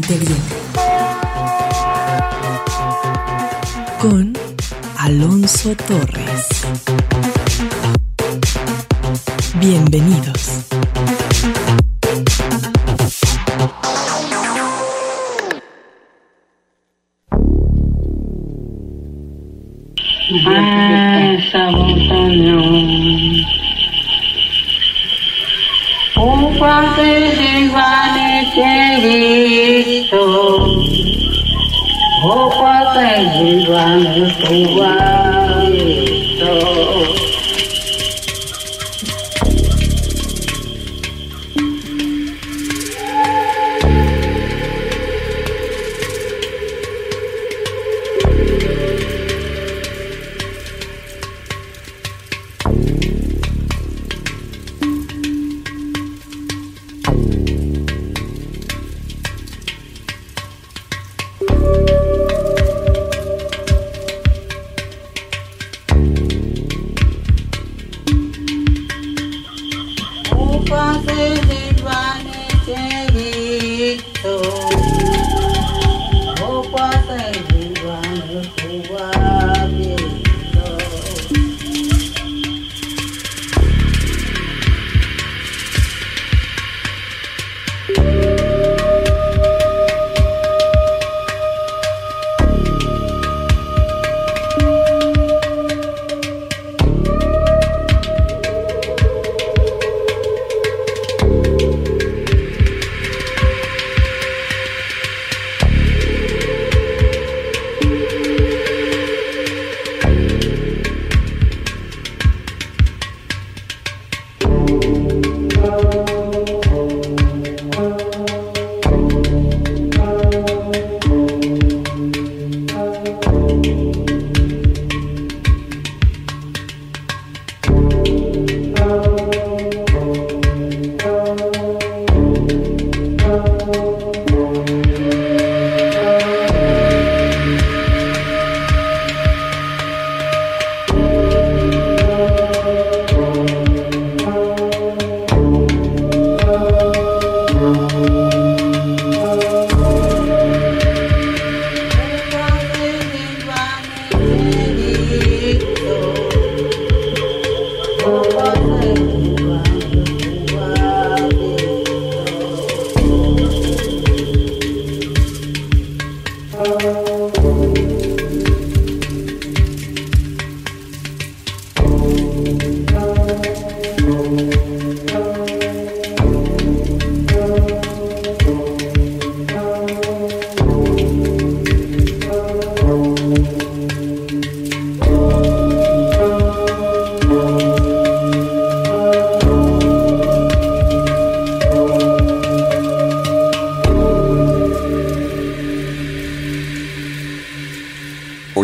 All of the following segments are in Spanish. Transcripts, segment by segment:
interior. Con Alonso Torres. Bienvenidos. Cuarto de iguales que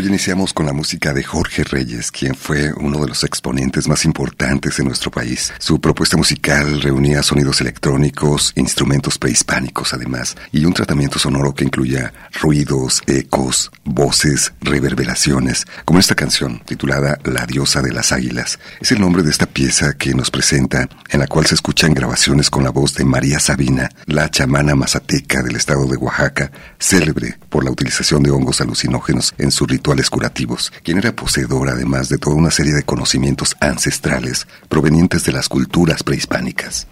Iniciamos con la música de Jorge Reyes, quien fue uno de los exponentes más importantes de nuestro país. Su propuesta musical reunía sonidos electrónicos, instrumentos prehispánicos además, y un tratamiento sonoro que incluía ruidos, ecos, voces, reverberaciones, como esta canción titulada La diosa de las águilas. Es el nombre de esta pieza que nos presenta, en la cual se escuchan grabaciones con la voz de María Sabina, la chamana mazateca del estado de Oaxaca, célebre por la utilización de hongos alucinógenos en sus rituales curativos, quien era poseedora además de toda una serie de conocimientos ancestrales provenientes de las culturas prehispánicas.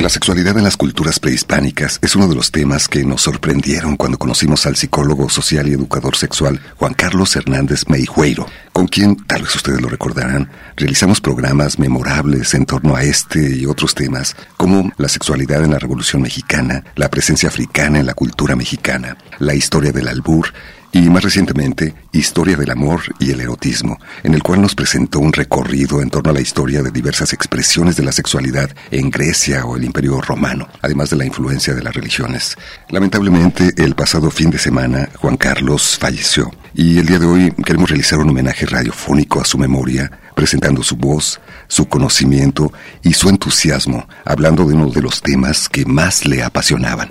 La sexualidad en las culturas prehispánicas es uno de los temas que nos sorprendieron cuando conocimos al psicólogo social y educador sexual Juan Carlos Hernández Meijueiro, con quien, tal vez ustedes lo recordarán, realizamos programas memorables en torno a este y otros temas, como la sexualidad en la Revolución Mexicana, la presencia africana en la cultura mexicana, la historia del albur, y más recientemente Historia del Amor y el Erotismo, en el cual nos presentó un recorrido en torno a la historia de diversas expresiones de la sexualidad en Grecia o el Imperio Romano, además de la influencia de las religiones. Lamentablemente, el pasado fin de semana, Juan Carlos falleció. Y el día de hoy queremos realizar un homenaje radiofónico a su memoria, presentando su voz, su conocimiento y su entusiasmo, hablando de uno de los temas que más le apasionaban.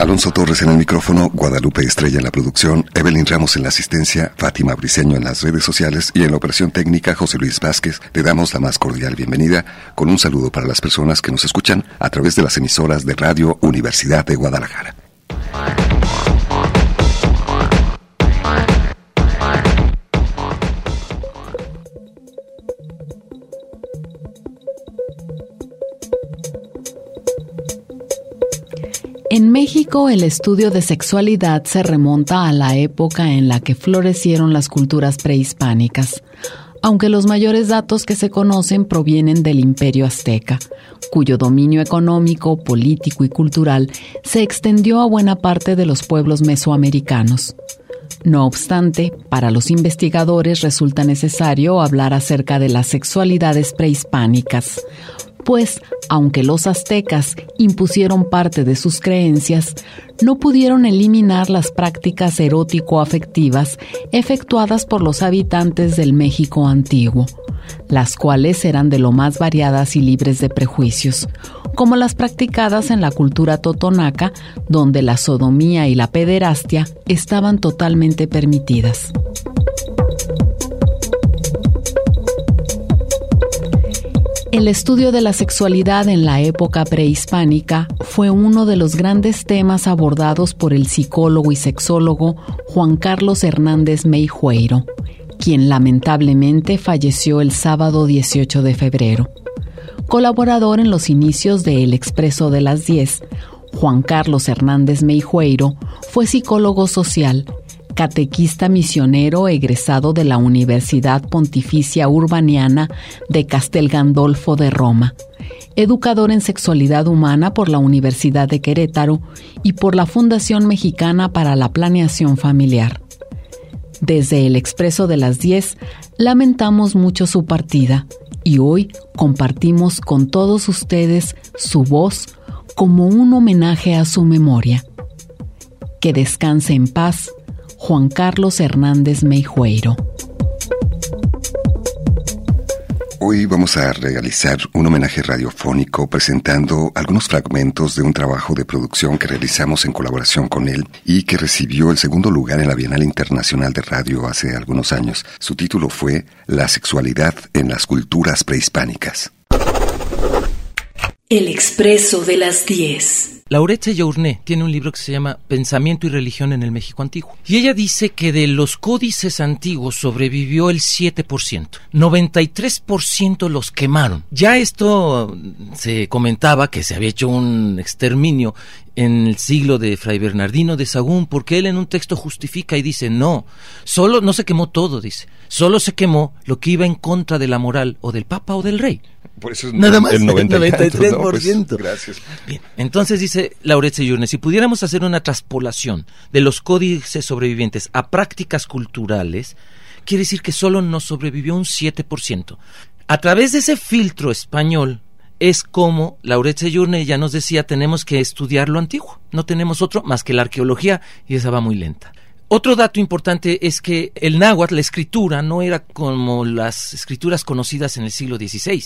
Alonso Torres en el micrófono, Guadalupe Estrella en la producción, Evelyn Ramos en la asistencia, Fátima Briceño en las redes sociales y en la operación técnica José Luis Vázquez. Le damos la más cordial bienvenida con un saludo para las personas que nos escuchan a través de las emisoras de Radio Universidad de Guadalajara. En México el estudio de sexualidad se remonta a la época en la que florecieron las culturas prehispánicas, aunque los mayores datos que se conocen provienen del imperio azteca, cuyo dominio económico, político y cultural se extendió a buena parte de los pueblos mesoamericanos. No obstante, para los investigadores resulta necesario hablar acerca de las sexualidades prehispánicas, pues, aunque los aztecas impusieron parte de sus creencias, no pudieron eliminar las prácticas erótico-afectivas efectuadas por los habitantes del México antiguo, las cuales eran de lo más variadas y libres de prejuicios, como las practicadas en la cultura totonaca, donde la sodomía y la pederastia estaban totalmente permitidas. El estudio de la sexualidad en la época prehispánica fue uno de los grandes temas abordados por el psicólogo y sexólogo Juan Carlos Hernández Meijueiro, quien lamentablemente falleció el sábado 18 de febrero. Colaborador en los inicios de El Expreso de las 10, Juan Carlos Hernández Meijueiro fue psicólogo social catequista misionero egresado de la Universidad Pontificia Urbaniana de Castel Gandolfo de Roma, educador en sexualidad humana por la Universidad de Querétaro y por la Fundación Mexicana para la Planeación Familiar. Desde el Expreso de las 10 lamentamos mucho su partida y hoy compartimos con todos ustedes su voz como un homenaje a su memoria. Que descanse en paz Juan Carlos Hernández Meijueiro. Hoy vamos a realizar un homenaje radiofónico presentando algunos fragmentos de un trabajo de producción que realizamos en colaboración con él y que recibió el segundo lugar en la Bienal Internacional de Radio hace algunos años. Su título fue La sexualidad en las culturas prehispánicas. El expreso de las 10. Lauretia Journé tiene un libro que se llama Pensamiento y Religión en el México Antiguo. Y ella dice que de los códices antiguos sobrevivió el 7%. 93% los quemaron. Ya esto se comentaba que se había hecho un exterminio en el siglo de Fray Bernardino de Sagún, porque él en un texto justifica y dice, no, solo no se quemó todo, dice, solo se quemó lo que iba en contra de la moral o del Papa o del rey. Por eso es Nada más, el 93%. 93%. Pues, gracias. Bien, entonces dice Lauretzia Yurne, si pudiéramos hacer una traspolación de los códices sobrevivientes a prácticas culturales, quiere decir que solo nos sobrevivió un 7%. A través de ese filtro español es como Lauretzia Yurne ya nos decía, tenemos que estudiar lo antiguo. No tenemos otro más que la arqueología y esa va muy lenta. Otro dato importante es que el náhuatl, la escritura, no era como las escrituras conocidas en el siglo XVI.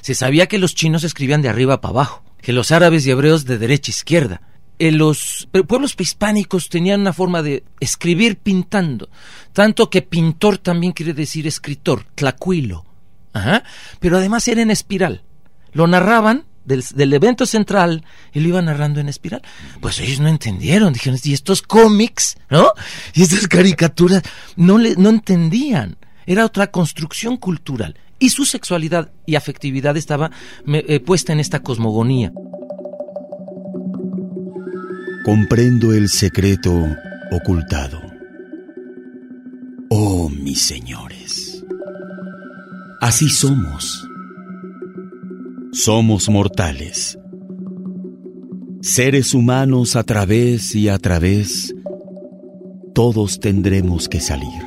Se sabía que los chinos escribían de arriba para abajo, que los árabes y hebreos de derecha a izquierda. Eh, los pueblos prehispánicos tenían una forma de escribir pintando, tanto que pintor también quiere decir escritor, tlacuilo. Ajá. Pero además era en espiral. Lo narraban del, evento central y lo iba narrando en espiral. Pues ellos no entendieron, dijeron, y estos cómics, ¿no? Y estas caricaturas, no, le, no entendían. Era otra construcción cultural. Y su sexualidad y afectividad estaba eh, puesta en esta cosmogonía. Comprendo el secreto ocultado. Oh, mis señores. Así somos somos mortales. Seres humanos a través y a través, todos tendremos que salir.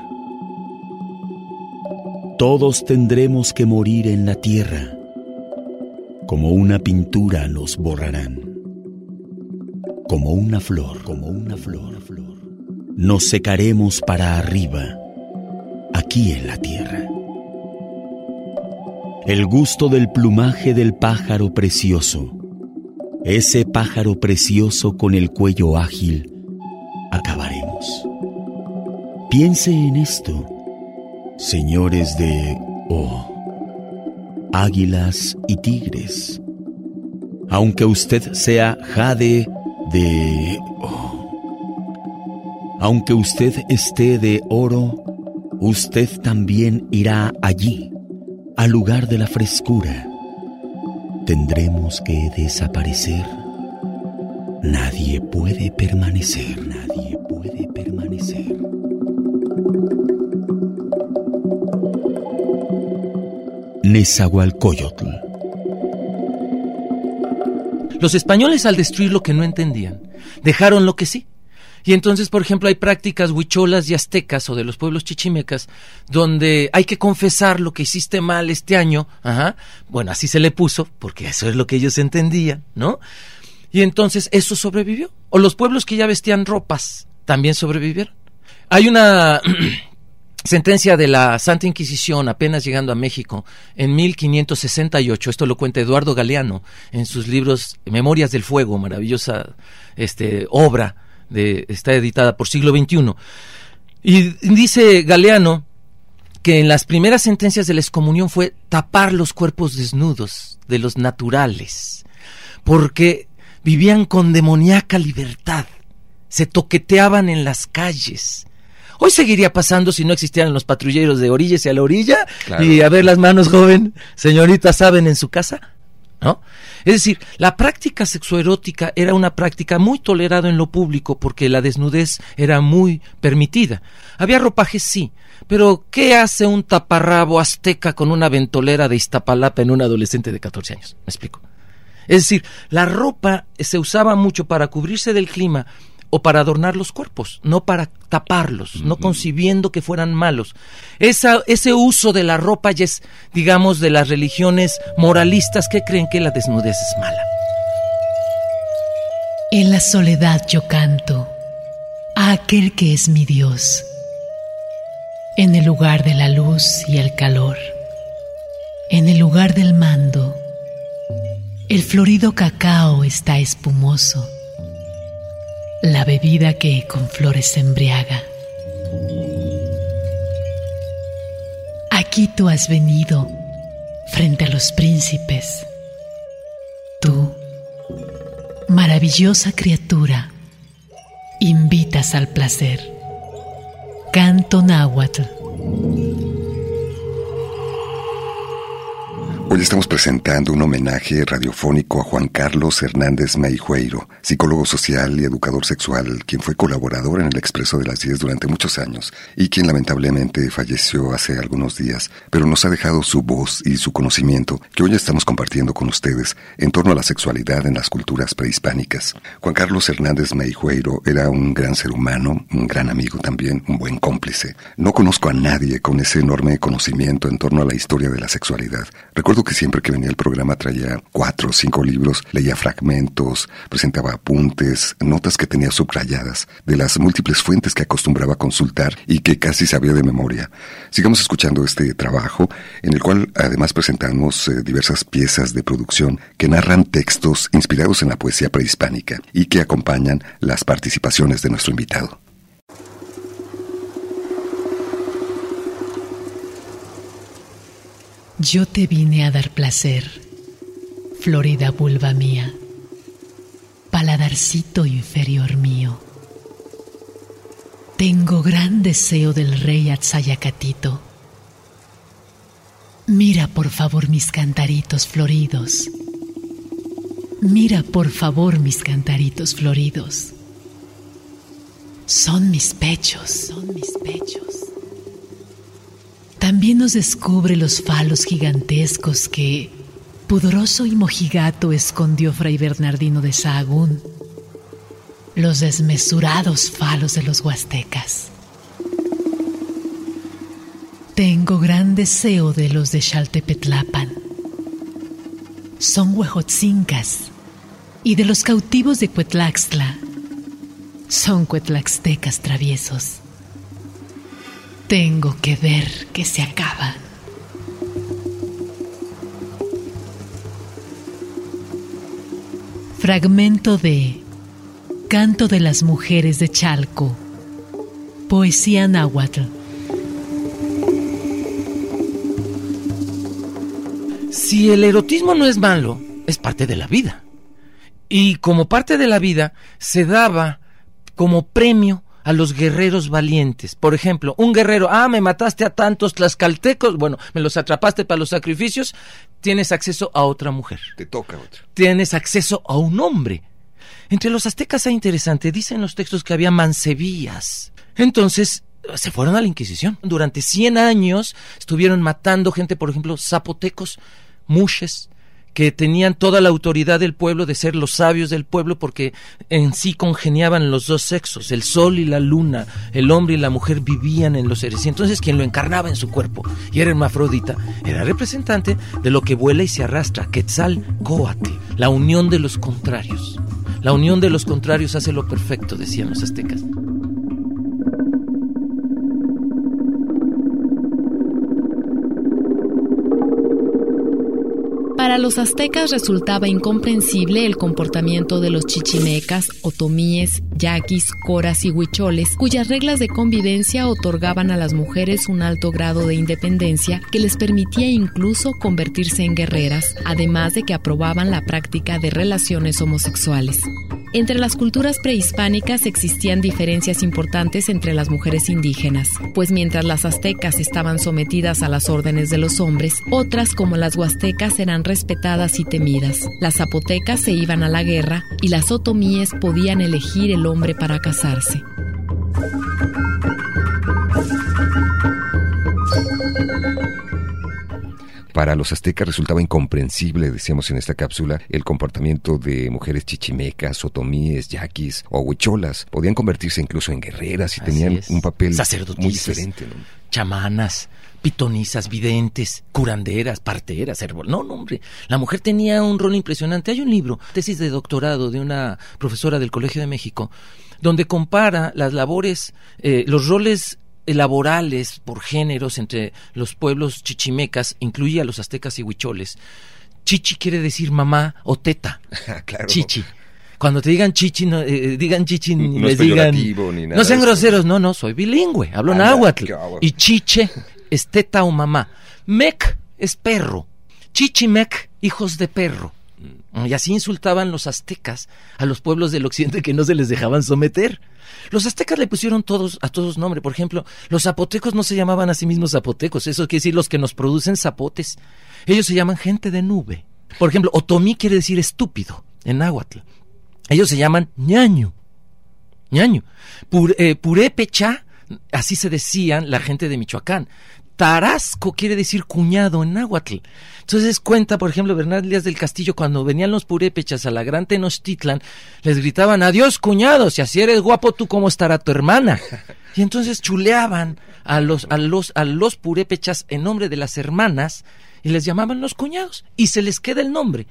Todos tendremos que morir en la tierra. Como una pintura nos borrarán. Como una flor, como una flor, flor. Nos secaremos para arriba, aquí en la tierra el gusto del plumaje del pájaro precioso, ese pájaro precioso con el cuello ágil, acabaremos. Piense en esto, señores de O, águilas y tigres. Aunque usted sea jade de O, aunque usted esté de oro, usted también irá allí, al lugar de la frescura tendremos que desaparecer. Nadie puede permanecer, nadie puede permanecer. Nezahualcóyotl. Los españoles al destruir lo que no entendían, dejaron lo que sí. Y entonces, por ejemplo, hay prácticas huicholas y aztecas o de los pueblos chichimecas donde hay que confesar lo que hiciste mal este año. Ajá. Bueno, así se le puso, porque eso es lo que ellos entendían, ¿no? Y entonces eso sobrevivió. O los pueblos que ya vestían ropas también sobrevivieron. Hay una sentencia de la Santa Inquisición apenas llegando a México en 1568, esto lo cuenta Eduardo Galeano en sus libros Memorias del Fuego, maravillosa este, obra está editada por siglo XXI. Y dice Galeano que en las primeras sentencias de la excomunión fue tapar los cuerpos desnudos de los naturales, porque vivían con demoníaca libertad, se toqueteaban en las calles. Hoy seguiría pasando si no existieran los patrulleros de orillas y a la orilla y a ver las manos, joven, señorita, ¿saben en su casa? Es decir, la práctica sexoerótica era una práctica muy tolerada en lo público porque la desnudez era muy permitida. Había ropajes, sí, pero ¿qué hace un taparrabo azteca con una ventolera de Iztapalapa en un adolescente de 14 años? ¿Me explico? Es decir, la ropa se usaba mucho para cubrirse del clima o para adornar los cuerpos, no para taparlos, no concibiendo que fueran malos. ese uso de la ropa ya es, digamos, de las religiones moralistas que creen que la desnudez es mala. En la soledad yo canto a aquel que es mi Dios, en el lugar de la luz y el calor, en el lugar del mando, el florido cacao está espumoso la bebida que con flores embriaga. Aquí tú has venido frente a los príncipes. Tú, maravillosa criatura, invitas al placer. Canto náhuatl. Hoy estamos presentando un homenaje radiofónico a Juan Carlos Hernández Meijueiro, psicólogo social y educador sexual, quien fue colaborador en el Expreso de las 10 durante muchos años y quien lamentablemente falleció hace algunos días, pero nos ha dejado su voz y su conocimiento que hoy estamos compartiendo con ustedes en torno a la sexualidad en las culturas prehispánicas. Juan Carlos Hernández Meijueiro era un gran ser humano, un gran amigo también, un buen cómplice. No conozco a nadie con ese enorme conocimiento en torno a la historia de la sexualidad. Recuerdo que siempre que venía el programa traía cuatro o cinco libros, leía fragmentos, presentaba apuntes, notas que tenía subrayadas de las múltiples fuentes que acostumbraba consultar y que casi sabía de memoria. Sigamos escuchando este trabajo en el cual además presentamos eh, diversas piezas de producción que narran textos inspirados en la poesía prehispánica y que acompañan las participaciones de nuestro invitado. Yo te vine a dar placer, florida vulva mía, paladarcito inferior mío. Tengo gran deseo del rey Atzayacatito. Mira por favor mis cantaritos floridos. Mira por favor mis cantaritos floridos. Son mis pechos, son mis pechos también nos descubre los falos gigantescos que, pudoroso y mojigato, escondió Fray Bernardino de Sahagún, los desmesurados falos de los huastecas. Tengo gran deseo de los de Xaltepetlapan. Son huejotzincas y de los cautivos de Cuetlaxtla. Son cuetlaxtecas traviesos. Tengo que ver que se acaba. Fragmento de Canto de las Mujeres de Chalco. Poesía náhuatl. Si el erotismo no es malo, es parte de la vida. Y como parte de la vida, se daba como premio a los guerreros valientes. Por ejemplo, un guerrero, ah, me mataste a tantos tlaxcaltecos, bueno, me los atrapaste para los sacrificios, tienes acceso a otra mujer. Te toca otra. Tienes acceso a un hombre. Entre los aztecas es interesante, dicen los textos que había mansevías. Entonces, se fueron a la Inquisición. Durante 100 años estuvieron matando gente, por ejemplo, zapotecos, mushes, que tenían toda la autoridad del pueblo de ser los sabios del pueblo porque en sí congeniaban los dos sexos, el sol y la luna, el hombre y la mujer vivían en los seres. Y entonces quien lo encarnaba en su cuerpo y era hermafrodita era representante de lo que vuela y se arrastra, Quetzalcoatl, la unión de los contrarios. La unión de los contrarios hace lo perfecto, decían los aztecas. Para los aztecas resultaba incomprensible el comportamiento de los chichimecas, otomíes, yaquis, coras y huicholes, cuyas reglas de convivencia otorgaban a las mujeres un alto grado de independencia que les permitía incluso convertirse en guerreras, además de que aprobaban la práctica de relaciones homosexuales. Entre las culturas prehispánicas existían diferencias importantes entre las mujeres indígenas, pues mientras las aztecas estaban sometidas a las órdenes de los hombres, otras como las huastecas eran respetadas y temidas. Las zapotecas se iban a la guerra y las otomíes podían elegir el hombre para casarse. Para los aztecas resultaba incomprensible, decíamos en esta cápsula, el comportamiento de mujeres chichimecas, otomíes, yaquis o huicholas. Podían convertirse incluso en guerreras y Así tenían es. un papel muy diferente. ¿no? chamanas, pitonisas, videntes, curanderas, parteras, herbol. No, no, hombre. La mujer tenía un rol impresionante. Hay un libro, tesis de doctorado de una profesora del Colegio de México, donde compara las labores, eh, los roles laborales por géneros entre los pueblos chichimecas, incluye a los aztecas y huicholes. Chichi quiere decir mamá o teta. claro. Chichi. Cuando te digan chichi, no, eh, digan chichi, ni No es les digan. peyorativo ni nada no sean groseros, no, no, soy bilingüe, hablo Anda, náhuatl. Y chiche es teta o mamá. Mec es perro. Chichimec, hijos de perro. Y así insultaban los aztecas a los pueblos del occidente que no se les dejaban someter. Los aztecas le pusieron todos a todos nombre. Por ejemplo, los zapotecos no se llamaban a sí mismos zapotecos. Eso quiere decir los que nos producen zapotes. Ellos se llaman gente de nube. Por ejemplo, otomí quiere decir estúpido en náhuatl. Ellos se llaman ñaño. ñaño. Pur- eh, purépecha, así se decían la gente de Michoacán. Tarasco quiere decir cuñado en náhuatl. Entonces cuenta, por ejemplo, Bernal Díaz del Castillo, cuando venían los purépechas a la gran Tenochtitlan, les gritaban, adiós cuñado, si así eres guapo, tú cómo estará tu hermana. Y entonces chuleaban a los, a los, a los purépechas en nombre de las hermanas y les llamaban los cuñados y se les queda el nombre.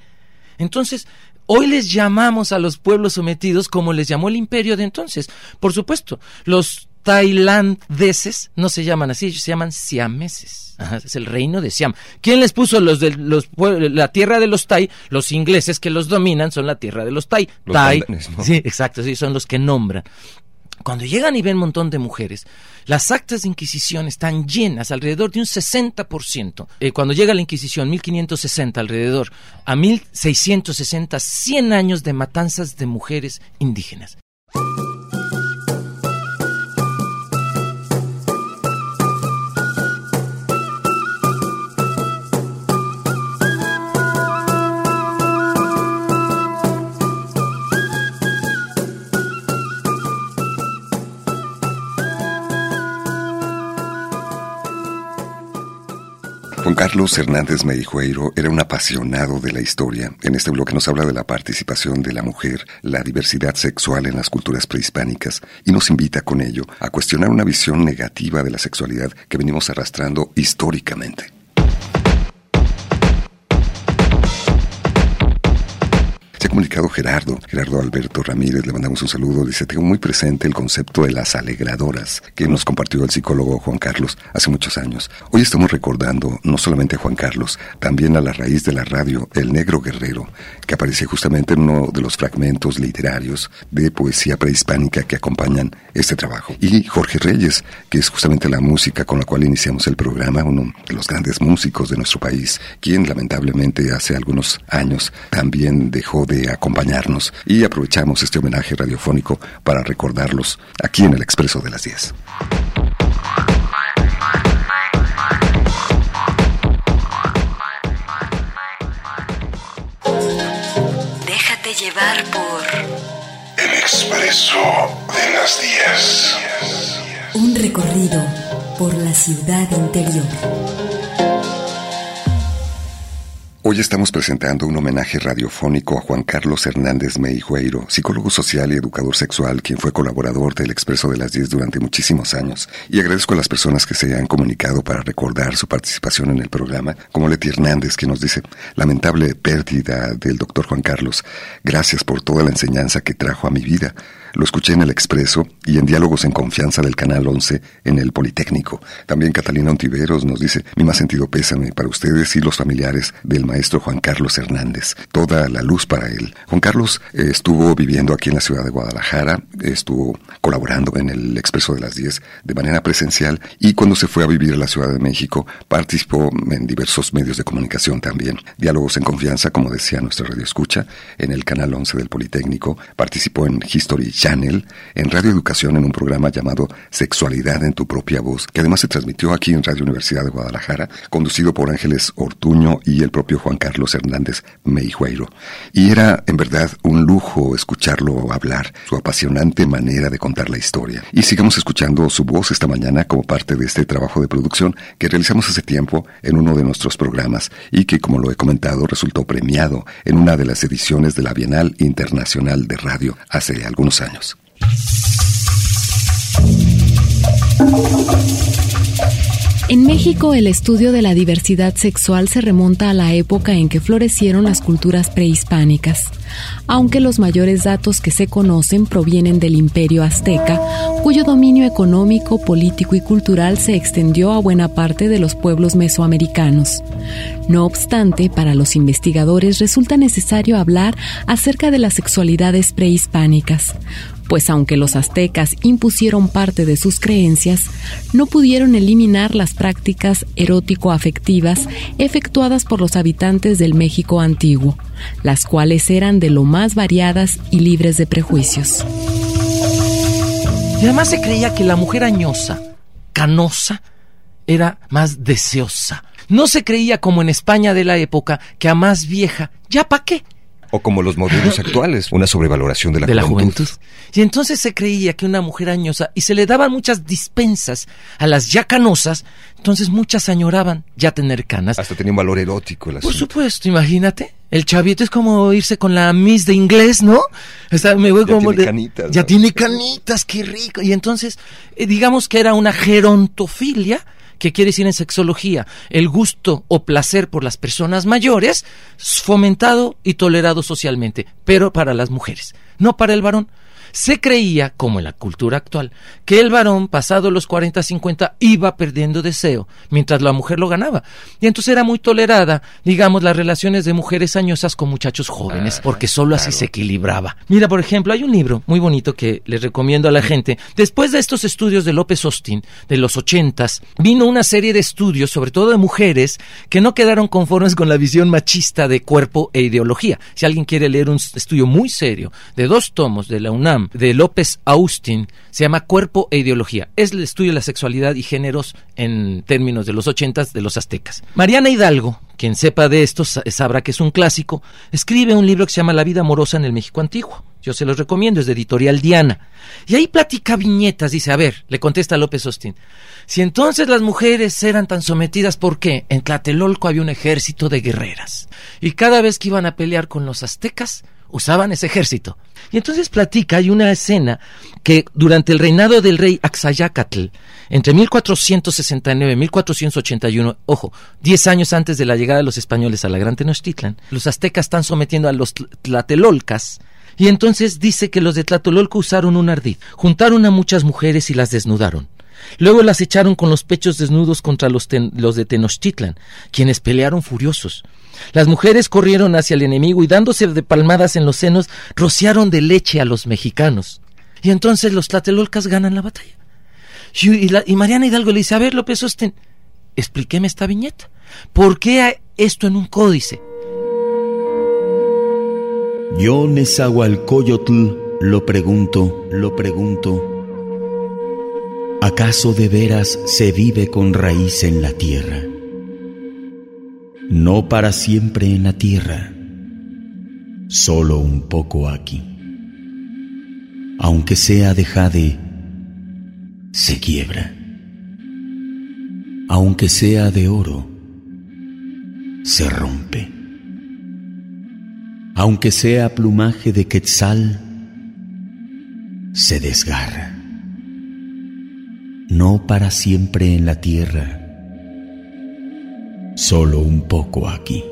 Entonces, hoy les llamamos a los pueblos sometidos como les llamó el imperio de entonces. Por supuesto, los tailandeses no se llaman así, ellos se llaman siameses. Ajá, es el reino de Siam. ¿Quién les puso los de los la tierra de los Tai? Los ingleses que los dominan son la tierra de los Tai. Los tai, bandanes, ¿no? sí, exacto, sí, son los que nombran. Cuando llegan y ven un montón de mujeres, las actas de Inquisición están llenas, alrededor de un 60%. Eh, cuando llega la Inquisición, 1560 alrededor, a 1660, 100 años de matanzas de mujeres indígenas. Juan Carlos Hernández Meijueiro era un apasionado de la historia. En este bloque nos habla de la participación de la mujer, la diversidad sexual en las culturas prehispánicas y nos invita con ello a cuestionar una visión negativa de la sexualidad que venimos arrastrando históricamente. Se ha comunicado Gerardo, Gerardo Alberto Ramírez, le mandamos un saludo. Dice, tengo muy presente el concepto de las alegradoras que nos compartió el psicólogo Juan Carlos hace muchos años. Hoy estamos recordando no solamente a Juan Carlos, también a la raíz de la radio, El Negro Guerrero, que aparece justamente en uno de los fragmentos literarios de poesía prehispánica que acompañan este trabajo. Y Jorge Reyes, que es justamente la música con la cual iniciamos el programa, uno de los grandes músicos de nuestro país, quien lamentablemente hace algunos años también dejó de acompañarnos y aprovechamos este homenaje radiofónico para recordarlos aquí en el Expreso de las 10. Déjate llevar por El Expreso de las 10. un recorrido por la ciudad interior. Hoy estamos presentando un homenaje radiofónico a Juan Carlos Hernández Meijueiro, psicólogo social y educador sexual, quien fue colaborador del Expreso de las 10 durante muchísimos años. Y agradezco a las personas que se han comunicado para recordar su participación en el programa, como Leti Hernández, que nos dice, lamentable pérdida del doctor Juan Carlos. Gracias por toda la enseñanza que trajo a mi vida. Lo escuché en el Expreso y en Diálogos en Confianza del Canal 11 en el Politécnico. También Catalina Ontiveros nos dice, mi más sentido pésame para ustedes y los familiares del maestro Juan Carlos Hernández. Toda la luz para él. Juan Carlos eh, estuvo viviendo aquí en la ciudad de Guadalajara, estuvo colaborando en el Expreso de las 10 de manera presencial y cuando se fue a vivir a la Ciudad de México participó en diversos medios de comunicación también. Diálogos en Confianza, como decía nuestra radio escucha, en el Canal 11 del Politécnico, participó en History Channel, en Radio Educación en un programa llamado Sexualidad en tu propia voz, que además se transmitió aquí en Radio Universidad de Guadalajara, conducido por Ángeles Ortuño y el propio Juan Carlos Hernández Meijueiro. Y era en verdad un lujo escucharlo hablar, su apasionante manera de contar la historia. Y sigamos escuchando su voz esta mañana como parte de este trabajo de producción que realizamos hace tiempo en uno de nuestros programas y que, como lo he comentado, resultó premiado en una de las ediciones de la Bienal Internacional de Radio hace algunos años. News. En México, el estudio de la diversidad sexual se remonta a la época en que florecieron las culturas prehispánicas, aunque los mayores datos que se conocen provienen del imperio azteca, cuyo dominio económico, político y cultural se extendió a buena parte de los pueblos mesoamericanos. No obstante, para los investigadores resulta necesario hablar acerca de las sexualidades prehispánicas, pues aunque los aztecas impusieron parte de sus creencias, no pudieron eliminar las prácticas erótico-afectivas efectuadas por los habitantes del México antiguo, las cuales eran de lo más variadas y libres de prejuicios. Y además se creía que la mujer añosa, canosa, era más deseosa. No se creía como en España de la época que a más vieja, ¿ya pa' qué? O como los modelos actuales, una sobrevaloración de la, de la juventud. Y entonces se creía que una mujer añosa, y se le daban muchas dispensas a las ya canosas, entonces muchas añoraban ya tener canas. Hasta tenía un valor erótico el Por asunto. supuesto, imagínate. El chavito es como irse con la Miss de inglés, ¿no? O sea, me voy Ya como tiene de- canitas, Ya ¿no? tiene canitas, qué rico. Y entonces, eh, digamos que era una gerontofilia, que quiere decir en sexología, el gusto o placer por las personas mayores, fomentado y tolerado socialmente, pero para las mujeres, no para el varón. Se creía, como en la cultura actual, que el varón, pasado los 40, 50, iba perdiendo deseo, mientras la mujer lo ganaba. Y entonces era muy tolerada, digamos, las relaciones de mujeres añosas con muchachos jóvenes, porque solo así se equilibraba. Mira, por ejemplo, hay un libro muy bonito que les recomiendo a la gente. Después de estos estudios de López Austin, de los ochentas, vino una serie de estudios, sobre todo de mujeres, que no quedaron conformes con la visión machista de cuerpo e ideología. Si alguien quiere leer un estudio muy serio, de dos tomos de la UNAM, de López Austin, se llama Cuerpo e Ideología. Es el estudio de la sexualidad y géneros en términos de los ochentas de los aztecas. Mariana Hidalgo, quien sepa de esto sa- sabrá que es un clásico, escribe un libro que se llama La vida amorosa en el México antiguo. Yo se los recomiendo, es de editorial Diana. Y ahí platica viñetas, dice, a ver, le contesta López Austin, si entonces las mujeres eran tan sometidas, ¿por qué? En Tlatelolco había un ejército de guerreras. Y cada vez que iban a pelear con los aztecas, usaban ese ejército. Y entonces platica, hay una escena que durante el reinado del rey Axayacatl, entre 1469 y 1481, ojo, 10 años antes de la llegada de los españoles a la Gran Tenochtitlan, los aztecas están sometiendo a los tlatelolcas, y entonces dice que los de Tlatelolco usaron un ardid, juntaron a muchas mujeres y las desnudaron. Luego las echaron con los pechos desnudos contra los, de Tenochtitlan, quienes pelearon furiosos. Las mujeres corrieron hacia el enemigo y dándose de palmadas en los senos, rociaron de leche a los mexicanos. Y entonces los tlatelolcas ganan la batalla. Y, Mariana Hidalgo le dice, a ver, López Osten, explíqueme esta viñeta. ¿Por qué esto en un códice? Yo, Nezahualcóyotl, lo pregunto, lo pregunto. ¿Acaso de veras se vive con raíz en la tierra? no para siempre en la tierra, solo un poco aquí. Aunque sea de jade, se quiebra. Aunque sea de oro, se rompe. Aunque sea plumaje de quetzal, se desgarra. No para siempre en la tierra, solo un poco aquí.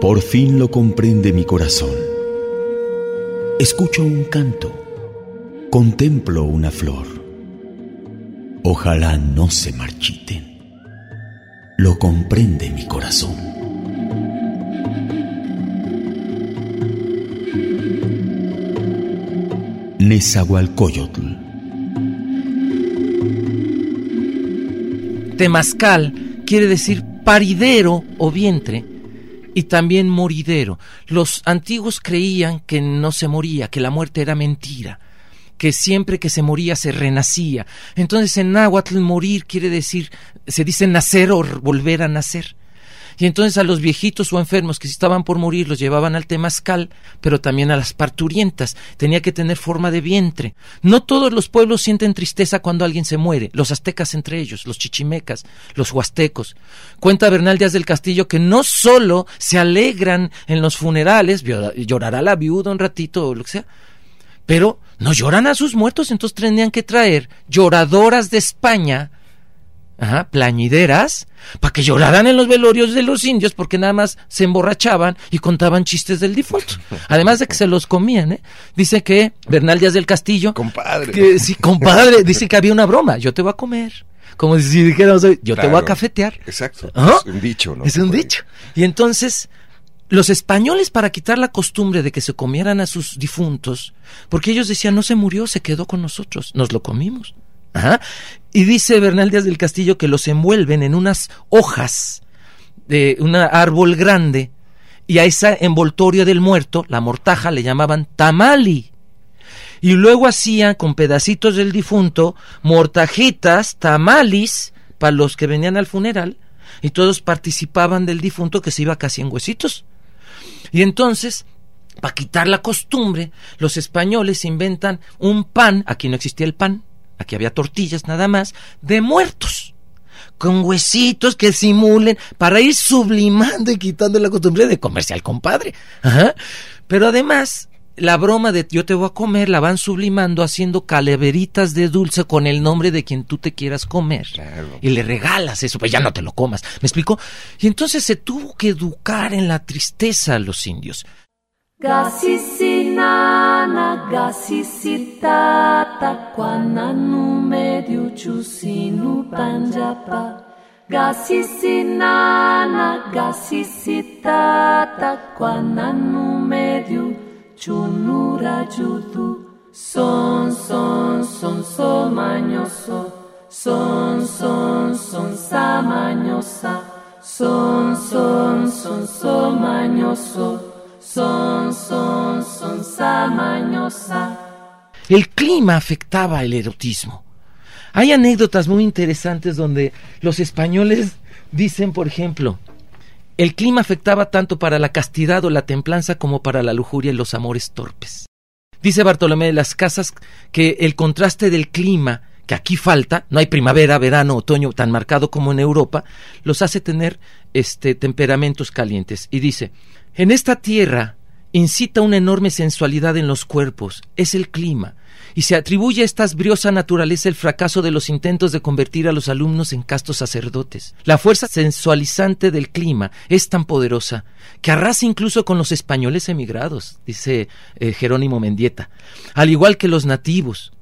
Por fin lo comprende mi corazón. Escucho un canto, contemplo una flor. Ojalá no se marchiten. Lo comprende mi corazón. Nezahualcóyotl Temazcal quiere decir paridero o vientre y también moridero. Los antiguos creían que no se moría, que la muerte era mentira, que siempre que se moría se renacía. Entonces en náhuatl morir quiere decir, se dice nacer o volver a nacer. Y entonces a los viejitos o enfermos que estaban por morir los llevaban al temazcal, pero también a las parturientas. Tenía que tener forma de vientre. No todos los pueblos sienten tristeza cuando alguien se muere. Los aztecas entre ellos, los chichimecas, los huastecos. Cuenta Bernal Díaz del Castillo que no solo se alegran en los funerales, llorará la viuda un ratito o lo que sea, pero no lloran a sus muertos, entonces tendrían que traer lloradoras de España Ajá, plañideras, para que lloraran en los velorios de los indios, porque nada más se emborrachaban y contaban chistes del difunto. Además de que se los comían, ¿eh? Dice que Bernal Díaz del Castillo. Compadre. Que, sí, compadre, dice que había una broma. Yo te voy a comer. Como si dijéramos, yo te voy a cafetear. Exacto. Es un dicho, ¿no? Es un dicho. Y entonces, los españoles, para quitar la costumbre de que se comieran a sus difuntos, porque ellos decían, no se murió, se quedó con nosotros, nos lo comimos. Y dice Bernal Díaz del Castillo que los envuelven en unas hojas de un árbol grande y a esa envoltorio del muerto, la mortaja, le llamaban tamali. Y luego hacían con pedacitos del difunto mortajitas, tamalis, para los que venían al funeral, y todos participaban del difunto que se iba casi en huesitos. Y entonces, para quitar la costumbre, los españoles inventan un pan, aquí no existía el pan, aquí había tortillas nada más, de muertos, con huesitos que simulen, para ir sublimando y quitando la costumbre de comerse al compadre. Pero además, la broma de yo te voy a comer la van sublimando haciendo calaveritas de dulce con el nombre de quien tú te quieras comer. Y le regalas eso, pues ya no te lo comas. ¿Me explico? Y entonces se tuvo que educar en la tristeza a los indios. Gasisinana, gasisitata, quananu mediu chusinu panjapa. Gasisinana, gasisitata, quananu mediu chunura judu. Son, son, son, so mañoso. Son, son, son, sa mañosa. Son, son, son, so son, son, son, El clima afectaba el erotismo. Hay anécdotas muy interesantes donde los españoles dicen, por ejemplo, el clima afectaba tanto para la castidad o la templanza como para la lujuria y los amores torpes. Dice Bartolomé de las Casas que el contraste del clima que aquí falta, no hay primavera, verano, otoño tan marcado como en Europa, los hace tener este temperamentos calientes. Y dice, en esta tierra incita una enorme sensualidad en los cuerpos, es el clima, y se atribuye a esta briosa naturaleza el fracaso de los intentos de convertir a los alumnos en castos sacerdotes. La fuerza sensualizante del clima es tan poderosa que arrasa incluso con los españoles emigrados, dice eh, Jerónimo Mendieta, al igual que los nativos.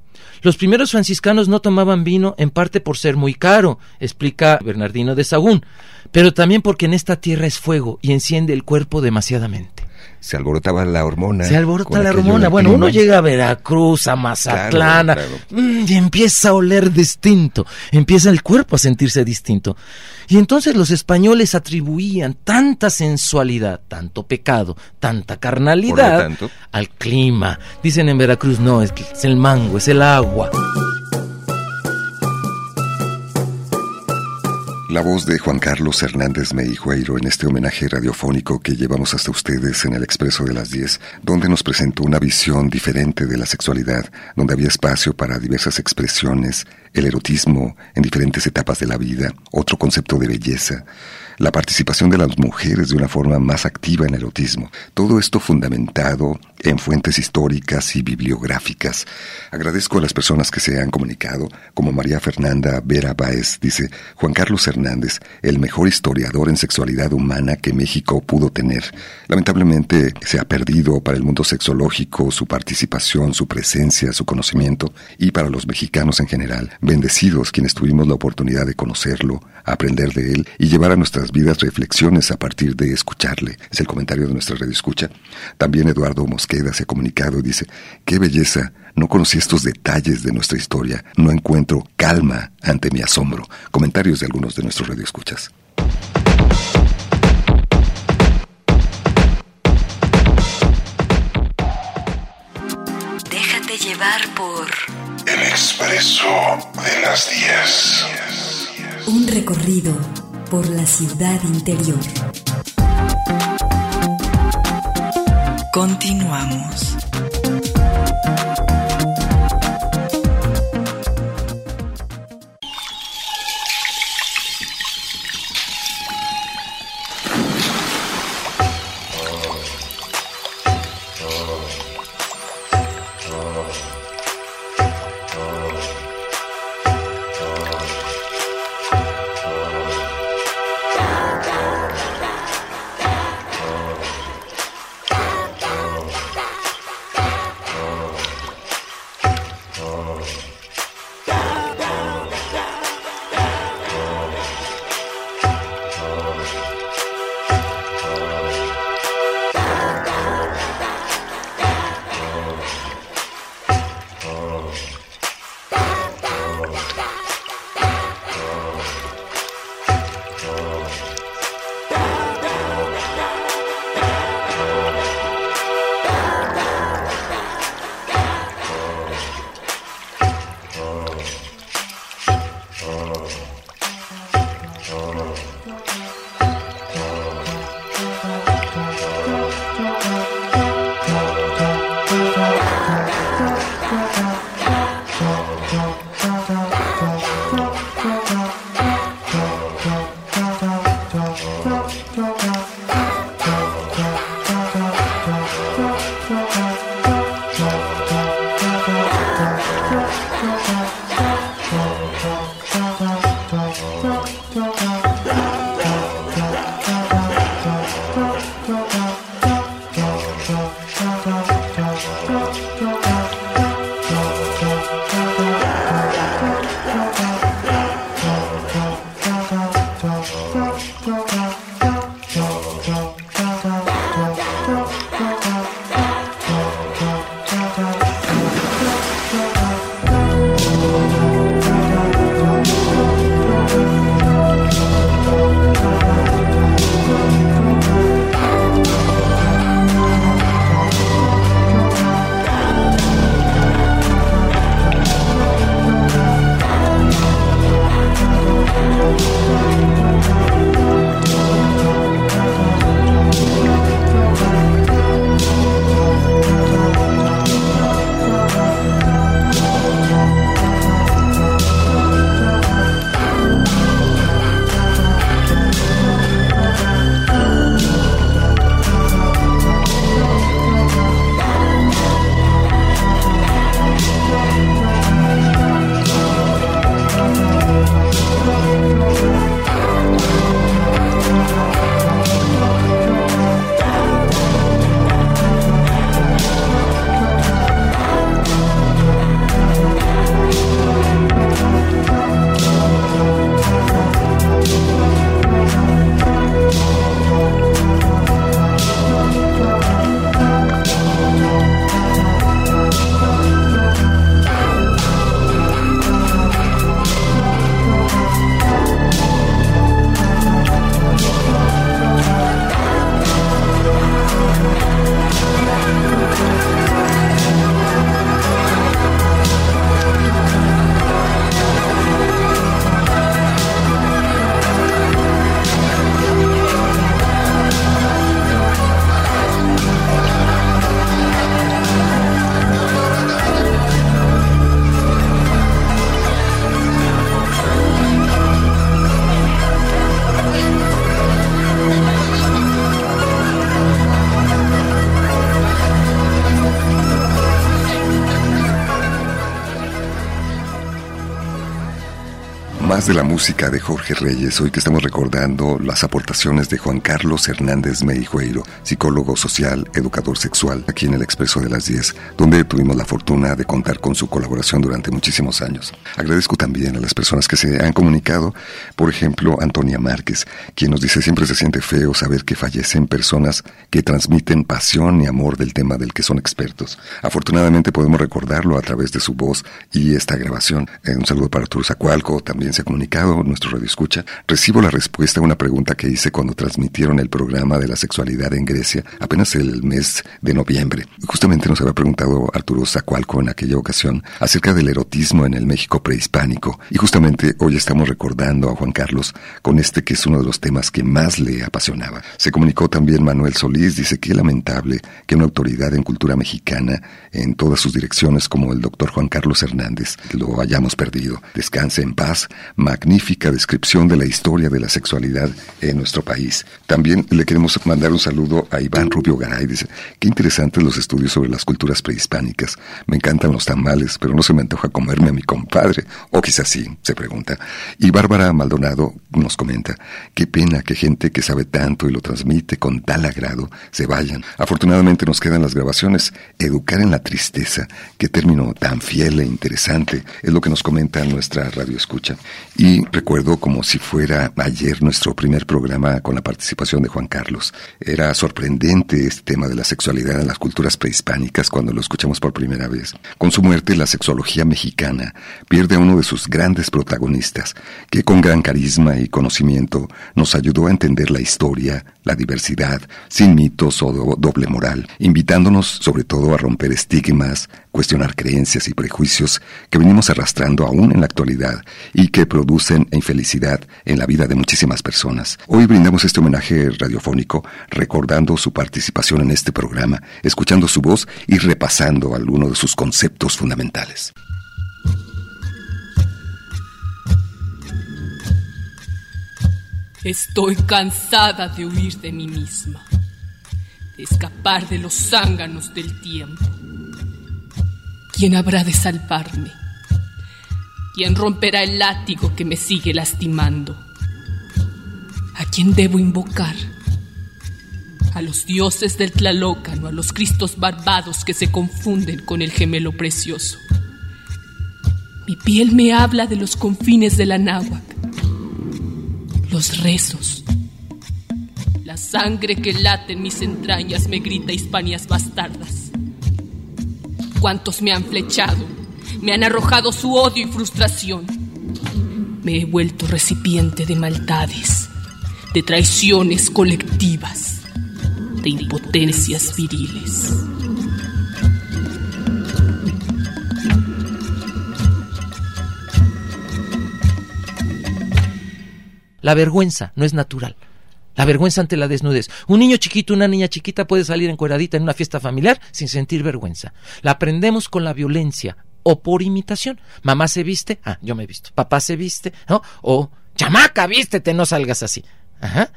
Los primeros franciscanos no tomaban vino en parte por ser muy caro, explica Bernardino de Sagún, pero también porque en esta tierra es fuego y enciende el cuerpo demasiadamente se alborotaba la hormona. Se alborota la hormona. Bueno, uno llega a Veracruz, a Mazatlán, mm, y empieza a oler distinto, empieza el cuerpo a sentirse distinto. Y entonces los españoles atribuían tanta sensualidad, tanto pecado, tanta carnalidad al clima. Dicen en Veracruz, no, es el mango, es el agua. La voz de Juan Carlos Hernández Meijueiro en este homenaje radiofónico que llevamos hasta ustedes en el Expreso de las 10, donde nos presentó una visión diferente de la sexualidad, donde había espacio para diversas expresiones, el erotismo en diferentes etapas de la vida, otro concepto de belleza, la participación de las mujeres de una forma más activa en el erotismo. Todo esto fundamentado en fuentes históricas y bibliográficas. Agradezco a las personas que se han comunicado, como María Fernanda Vera Báez, dice Juan Carlos Hernández, el mejor historiador en sexualidad humana que México pudo tener. Lamentablemente se ha perdido para el mundo sexológico su participación, su presencia, su conocimiento, y para los mexicanos en general, bendecidos quienes tuvimos la oportunidad de conocerlo, aprender de él y llevar a nuestras vidas reflexiones a partir de escucharle. Es el comentario de nuestra red escucha. También Eduardo Mosqueda se ha comunicado y dice, qué belleza, no conocí estos detalles de nuestra historia, no encuentro calma ante mi asombro. Comentarios de algunos de nuestros radioescuchas. Déjate llevar por el expreso de las 10. Un recorrido por la ciudad interior. Continuamos. De la música de Jorge Reyes, hoy que estamos recordando las aportaciones de Juan Carlos Hernández Meijueiro, psicólogo social, educador sexual, aquí en el Expreso de las 10, donde tuvimos la fortuna de contar con su colaboración durante muchísimos años. Agradezco también a las personas que se han comunicado, por ejemplo, Antonia Márquez, quien nos dice siempre se siente feo saber que fallecen personas que transmiten pasión y amor del tema del que son expertos. Afortunadamente podemos recordarlo a través de su voz y esta grabación. Eh, un saludo para Arturo Zacualco, también se ha comunicado, nuestro radio escucha. Recibo la respuesta a una pregunta que hice cuando transmitieron el programa de la sexualidad en Grecia, apenas el mes de noviembre. Justamente nos había preguntado Arturo Zacualco en aquella ocasión acerca del erotismo en el México prehispánico. Y justamente hoy estamos recordando a Juan Carlos con este que es uno de los temas que más le apasionaba. Se comunicó también Manuel Solís, dice que lamentable que una autoridad en cultura mexicana en todas sus direcciones como el doctor Juan Carlos Hernández lo hayamos perdido. Descanse en paz, magnífica descripción de la historia de la sexualidad en nuestro país. También le queremos mandar un saludo a Iván Rubio Garay. Dice, qué interesantes los estudios sobre las culturas prehispánicas. Me encantan los tamales, pero no se me antoja comerme a mi compadre. O quizás sí, se pregunta. Y Bárbara Maldonado nos comenta, qué pena que gente que sabe tanto y lo transmite con tal agrado se vayan. Afortunadamente nos quedan las grabaciones. Educar en la tristeza, qué término tan fiel e interesante, es lo que nos comenta nuestra radio escucha. Y recuerdo como si fuera ayer nuestro primer programa con la participación de Juan Carlos. Era sorprendente este tema de la sexualidad en las culturas prehispánicas cuando lo escuchamos por primera vez. Con su muerte, la sexología mexicana pierde a uno de sus grandes protagonistas, que con gran carisma y conocimiento nos ayudó a entender la historia, la diversidad, sin mitos o doble moral, invitándonos sobre todo a romper estigmas, cuestionar creencias y prejuicios que venimos arrastrando aún en la actualidad y que producen infelicidad en la vida de muchísimas personas. Hoy brindamos este homenaje radiofónico recordando su participación en este programa, escuchando su voz y repasando algunos de sus conceptos fundamentales. Estoy cansada de huir de mí misma, de escapar de los zánganos del tiempo ¿Quién habrá de salvarme? ¿Quién romperá el látigo que me sigue lastimando? ¿A quién debo invocar? A los dioses del Tlalócano, a los cristos barbados que se confunden con el gemelo precioso. Mi piel me habla de los confines de la náhuac, los rezos. La sangre que late en mis entrañas me grita hispanias bastardas cuantos me han flechado, me han arrojado su odio y frustración. Me he vuelto recipiente de maldades, de traiciones colectivas, de impotencias viriles. La vergüenza no es natural. La vergüenza ante la desnudez. Un niño chiquito, una niña chiquita puede salir encueradita en una fiesta familiar sin sentir vergüenza. La aprendemos con la violencia o por imitación. Mamá se viste, ah, yo me he visto. Papá se viste, ¿no? O chamaca, vístete, no salgas así. Ajá.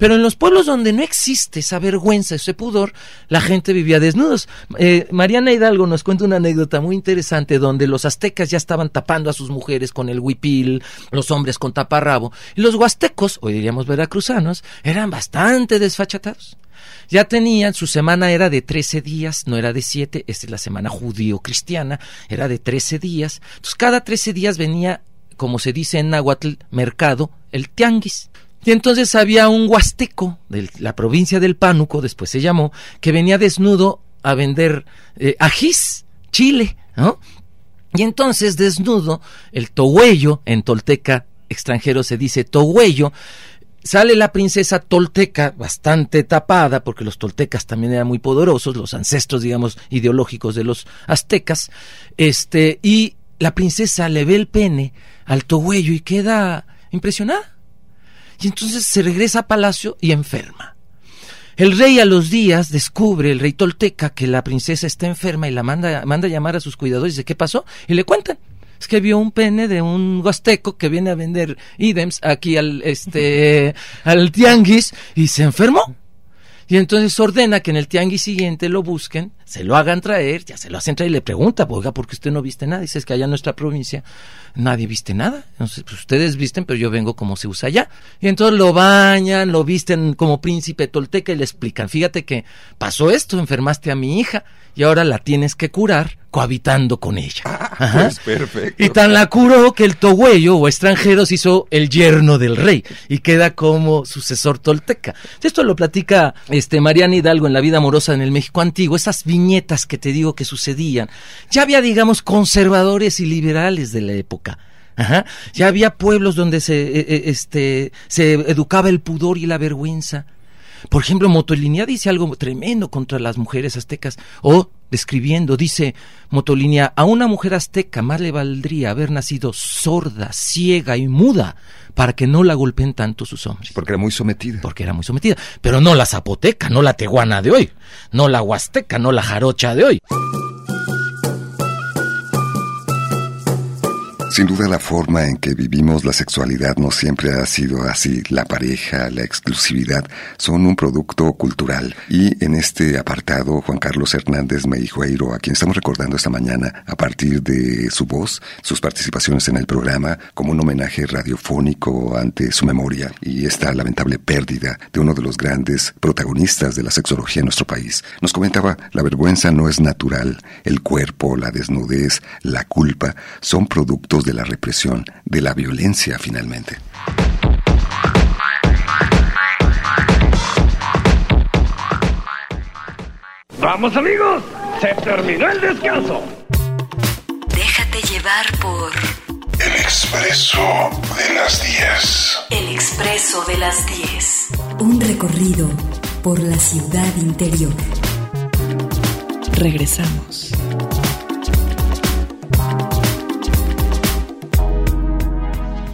Pero en los pueblos donde no existe esa vergüenza, ese pudor, la gente vivía desnudos. Eh, Mariana Hidalgo nos cuenta una anécdota muy interesante donde los aztecas ya estaban tapando a sus mujeres con el huipil, los hombres con taparrabo, y los huastecos, hoy diríamos veracruzanos, eran bastante desfachatados. Ya tenían, su semana era de 13 días, no era de 7, esta es la semana judío-cristiana, era de 13 días. Entonces cada 13 días venía, como se dice en Nahuatl, mercado, el tianguis. Y entonces había un huasteco de la provincia del Pánuco, después se llamó, que venía desnudo a vender eh, ajís, chile, ¿no? Y entonces desnudo, el tohuello, en tolteca extranjero se dice tohuello, sale la princesa tolteca bastante tapada, porque los toltecas también eran muy poderosos, los ancestros, digamos, ideológicos de los aztecas, este, y la princesa le ve el pene al tohuello y queda impresionada y entonces se regresa a palacio y enferma. El rey a los días descubre, el rey tolteca, que la princesa está enferma y la manda, manda a llamar a sus cuidadores y dice, ¿qué pasó? Y le cuentan. Es que vio un pene de un huasteco que viene a vender ídems aquí al, este, al tianguis y se enfermó. Y entonces ordena que en el tianguis siguiente lo busquen, se lo hagan traer, ya se lo hacen traer y le pregunta, oiga, ¿por qué usted no viste nada? Dice, es que allá en nuestra provincia nadie viste nada. Entonces, pues ustedes visten, pero yo vengo como se usa allá. Y entonces lo bañan, lo visten como príncipe tolteca y le explican, fíjate que pasó esto, enfermaste a mi hija y ahora la tienes que curar cohabitando con ella. Ah, pues perfecto. Y tan la curó que el togüello o extranjero se hizo el yerno del rey y queda como sucesor tolteca. Esto lo platica este Mariana Hidalgo en La vida amorosa en el México antiguo, esas viñetas que te digo que sucedían. Ya había, digamos, conservadores y liberales de la época. Ya había pueblos donde se, eh, eh, este, se educaba el pudor y la vergüenza. Por ejemplo, Motolinia dice algo tremendo contra las mujeres aztecas. O, describiendo, dice Motolinia, a una mujer azteca más le valdría haber nacido sorda, ciega y muda para que no la golpeen tanto sus hombres. Porque era muy sometida. Porque era muy sometida. Pero no la zapoteca, no la tehuana de hoy, no la huasteca, no la jarocha de hoy. Sin duda la forma en que vivimos la sexualidad no siempre ha sido así. La pareja, la exclusividad son un producto cultural. Y en este apartado, Juan Carlos Hernández Meijueiro, a quien estamos recordando esta mañana a partir de su voz, sus participaciones en el programa, como un homenaje radiofónico ante su memoria y esta lamentable pérdida de uno de los grandes protagonistas de la sexología en nuestro país. Nos comentaba, la vergüenza no es natural. El cuerpo, la desnudez, la culpa son productos de la represión, de la violencia finalmente. Vamos amigos, se terminó el descanso. Déjate llevar por El expreso de las 10. El Expreso de las 10. Un recorrido por la ciudad interior. Regresamos.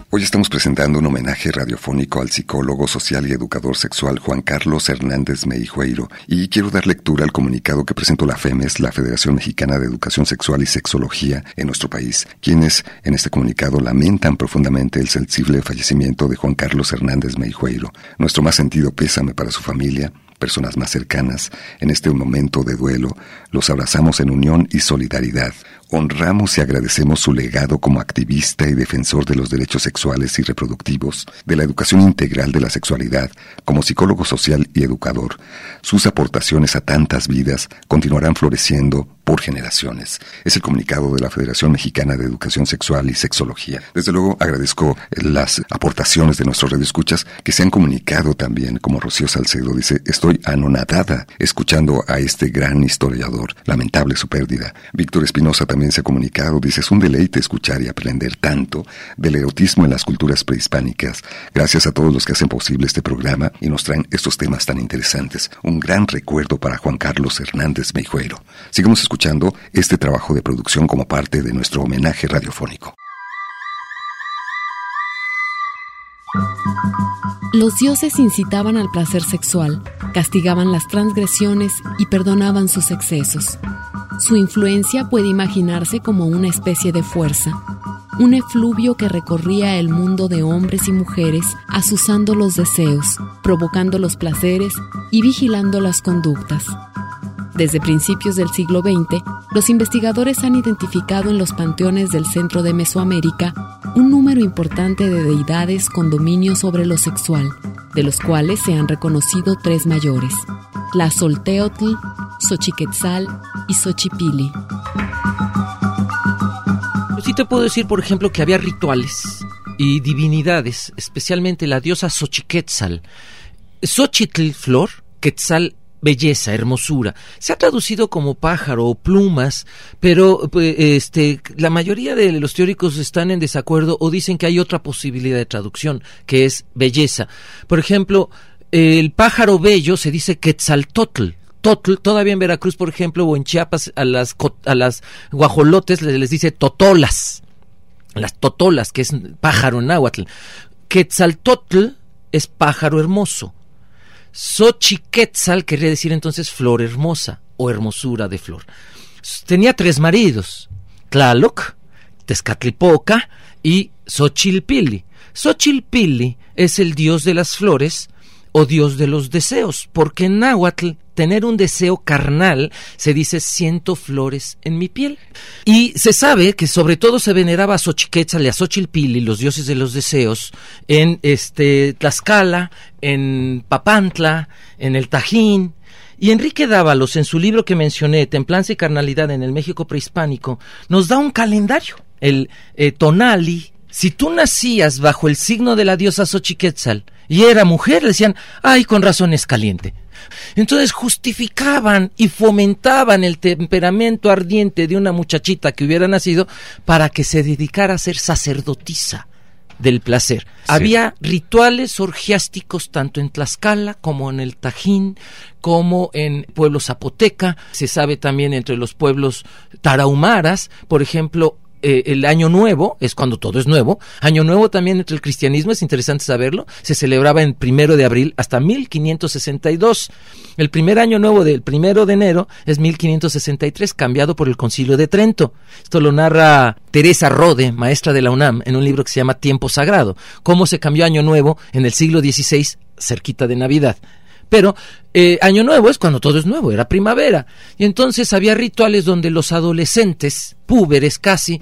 Hoy estamos presentando un homenaje radiofónico al psicólogo social y educador sexual Juan Carlos Hernández Meijueiro y quiero dar lectura al comunicado que presentó la FEMES, la Federación Mexicana de Educación Sexual y Sexología en nuestro país, quienes en este comunicado lamentan profundamente el sensible fallecimiento de Juan Carlos Hernández Meijueiro. Nuestro más sentido pésame para su familia, personas más cercanas, en este momento de duelo, los abrazamos en unión y solidaridad. Honramos y agradecemos su legado como activista y defensor de los derechos sexuales y reproductivos, de la educación integral de la sexualidad, como psicólogo social y educador. Sus aportaciones a tantas vidas continuarán floreciendo por generaciones. Es el comunicado de la Federación Mexicana de Educación Sexual y Sexología. Desde luego agradezco las aportaciones de nuestros radioescuchas que se han comunicado también, como Rocío Salcedo dice, estoy anonadada escuchando a este gran historiador. Lamentable su pérdida. Víctor Espinosa se comunicado, dice, es un deleite escuchar y aprender tanto del erotismo en las culturas prehispánicas. Gracias a todos los que hacen posible este programa y nos traen estos temas tan interesantes. Un gran recuerdo para Juan Carlos Hernández Meijuero. Sigamos escuchando este trabajo de producción como parte de nuestro homenaje radiofónico. Los dioses incitaban al placer sexual, castigaban las transgresiones y perdonaban sus excesos. Su influencia puede imaginarse como una especie de fuerza, un efluvio que recorría el mundo de hombres y mujeres azuzando los deseos, provocando los placeres y vigilando las conductas. Desde principios del siglo XX, los investigadores han identificado en los panteones del centro de Mesoamérica un número importante de deidades con dominio sobre lo sexual, de los cuales se han reconocido tres mayores, la Solteotl, Xochiquetzal y Xochipili. Sí te puedo decir, por ejemplo, que había rituales y divinidades, especialmente la diosa Xochiquetzal. Xochitl, flor, Quetzal, belleza, hermosura. Se ha traducido como pájaro o plumas, pero pues, este, la mayoría de los teóricos están en desacuerdo o dicen que hay otra posibilidad de traducción, que es belleza. Por ejemplo, el pájaro bello se dice Quetzaltotl, Todavía en Veracruz, por ejemplo, o en Chiapas, a las, a las guajolotes les, les dice totolas. Las totolas, que es pájaro en náhuatl. Quetzaltotl es pájaro hermoso. Xochiquetzal querría decir entonces flor hermosa o hermosura de flor. Tenía tres maridos, Tlaloc, Tezcatlipoca y Xochilpili. Xochilpili es el dios de las flores o dios de los deseos, porque en náhuatl tener un deseo carnal se dice siento flores en mi piel. Y se sabe que sobre todo se veneraba a Xochiquetzal y a Xochilpili, los dioses de los deseos, en este Tlaxcala, en Papantla, en el Tajín, y Enrique Dávalos, en su libro que mencioné, Templanza y Carnalidad en el México prehispánico, nos da un calendario, el eh, Tonali. Si tú nacías bajo el signo de la diosa Xochiquetzal y era mujer, le decían, ay, con razón es caliente. Entonces justificaban y fomentaban el temperamento ardiente de una muchachita que hubiera nacido para que se dedicara a ser sacerdotisa del placer. Había rituales orgiásticos tanto en Tlaxcala como en el Tajín, como en pueblo zapoteca, se sabe también entre los pueblos tarahumaras, por ejemplo, eh, el año nuevo, es cuando todo es nuevo, año nuevo también entre el cristianismo, es interesante saberlo, se celebraba en primero de abril hasta 1562. El primer año nuevo del primero de enero es 1563, cambiado por el concilio de Trento. Esto lo narra Teresa Rode, maestra de la UNAM, en un libro que se llama Tiempo Sagrado, cómo se cambió año nuevo en el siglo XVI, cerquita de Navidad. Pero eh, Año Nuevo es cuando todo es nuevo, era primavera. Y entonces había rituales donde los adolescentes, púberes casi,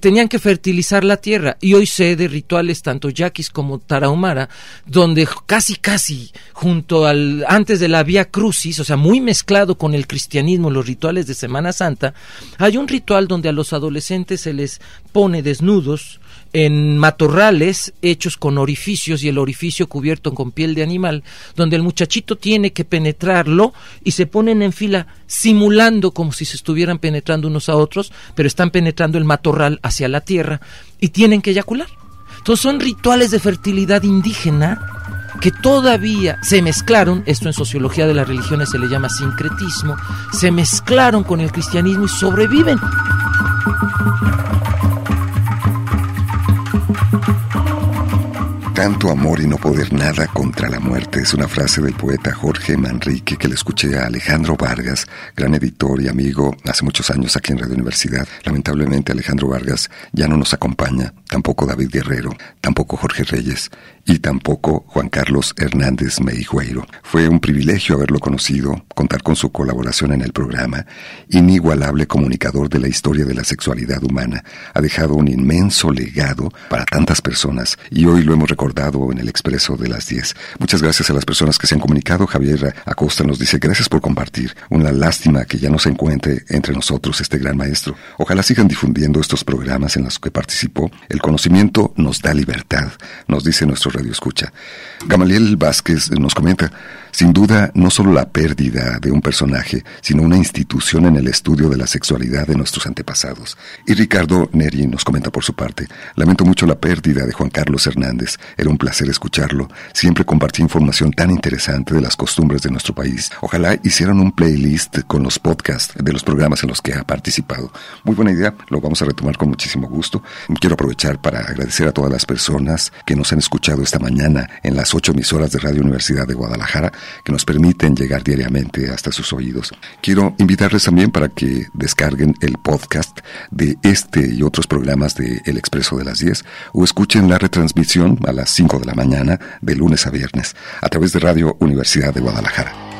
tenían que fertilizar la tierra y hoy sé de rituales tanto yaquis como tarahumara donde casi casi junto al antes de la vía crucis o sea muy mezclado con el cristianismo los rituales de Semana Santa hay un ritual donde a los adolescentes se les pone desnudos en matorrales hechos con orificios y el orificio cubierto con piel de animal, donde el muchachito tiene que penetrarlo y se ponen en fila simulando como si se estuvieran penetrando unos a otros, pero están penetrando el matorral hacia la tierra y tienen que eyacular. Entonces son rituales de fertilidad indígena que todavía se mezclaron, esto en sociología de las religiones se le llama sincretismo, se mezclaron con el cristianismo y sobreviven. Tanto amor y no poder nada contra la muerte es una frase del poeta Jorge Manrique que le escuché a Alejandro Vargas, gran editor y amigo hace muchos años aquí en Radio Universidad. Lamentablemente Alejandro Vargas ya no nos acompaña, tampoco David Guerrero, tampoco Jorge Reyes y tampoco Juan Carlos Hernández Meijueiro. Fue un privilegio haberlo conocido, contar con su colaboración en el programa. Inigualable comunicador de la historia de la sexualidad humana, ha dejado un inmenso legado para tantas personas y hoy lo hemos recordado en el expreso de las 10. Muchas gracias a las personas que se han comunicado. Javier Acosta nos dice gracias por compartir. Una lástima que ya no se encuentre entre nosotros este gran maestro. Ojalá sigan difundiendo estos programas en los que participó. El conocimiento nos da libertad, nos dice nuestro radio escucha. Gamaliel Vázquez nos comenta, sin duda, no solo la pérdida de un personaje, sino una institución en el estudio de la sexualidad de nuestros antepasados. Y Ricardo Neri nos comenta por su parte, lamento mucho la pérdida de Juan Carlos Hernández, era un placer escucharlo, siempre compartía información tan interesante de las costumbres de nuestro país. Ojalá hicieran un playlist con los podcasts de los programas en los que ha participado. Muy buena idea, lo vamos a retomar con muchísimo gusto. Quiero aprovechar para agradecer a todas las personas que nos han escuchado esta mañana en las ocho emisoras de Radio Universidad de Guadalajara que nos permiten llegar diariamente hasta sus oídos. Quiero invitarles también para que descarguen el podcast de este y otros programas de El Expreso de las 10 o escuchen la retransmisión a las 5 de la mañana de lunes a viernes a través de Radio Universidad de Guadalajara.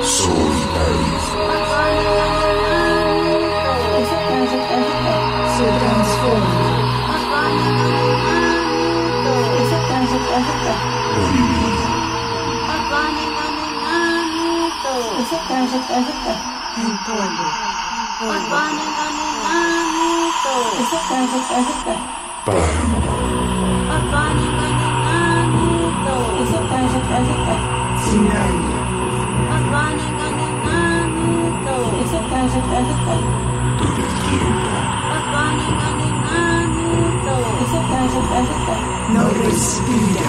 Soul. No respira.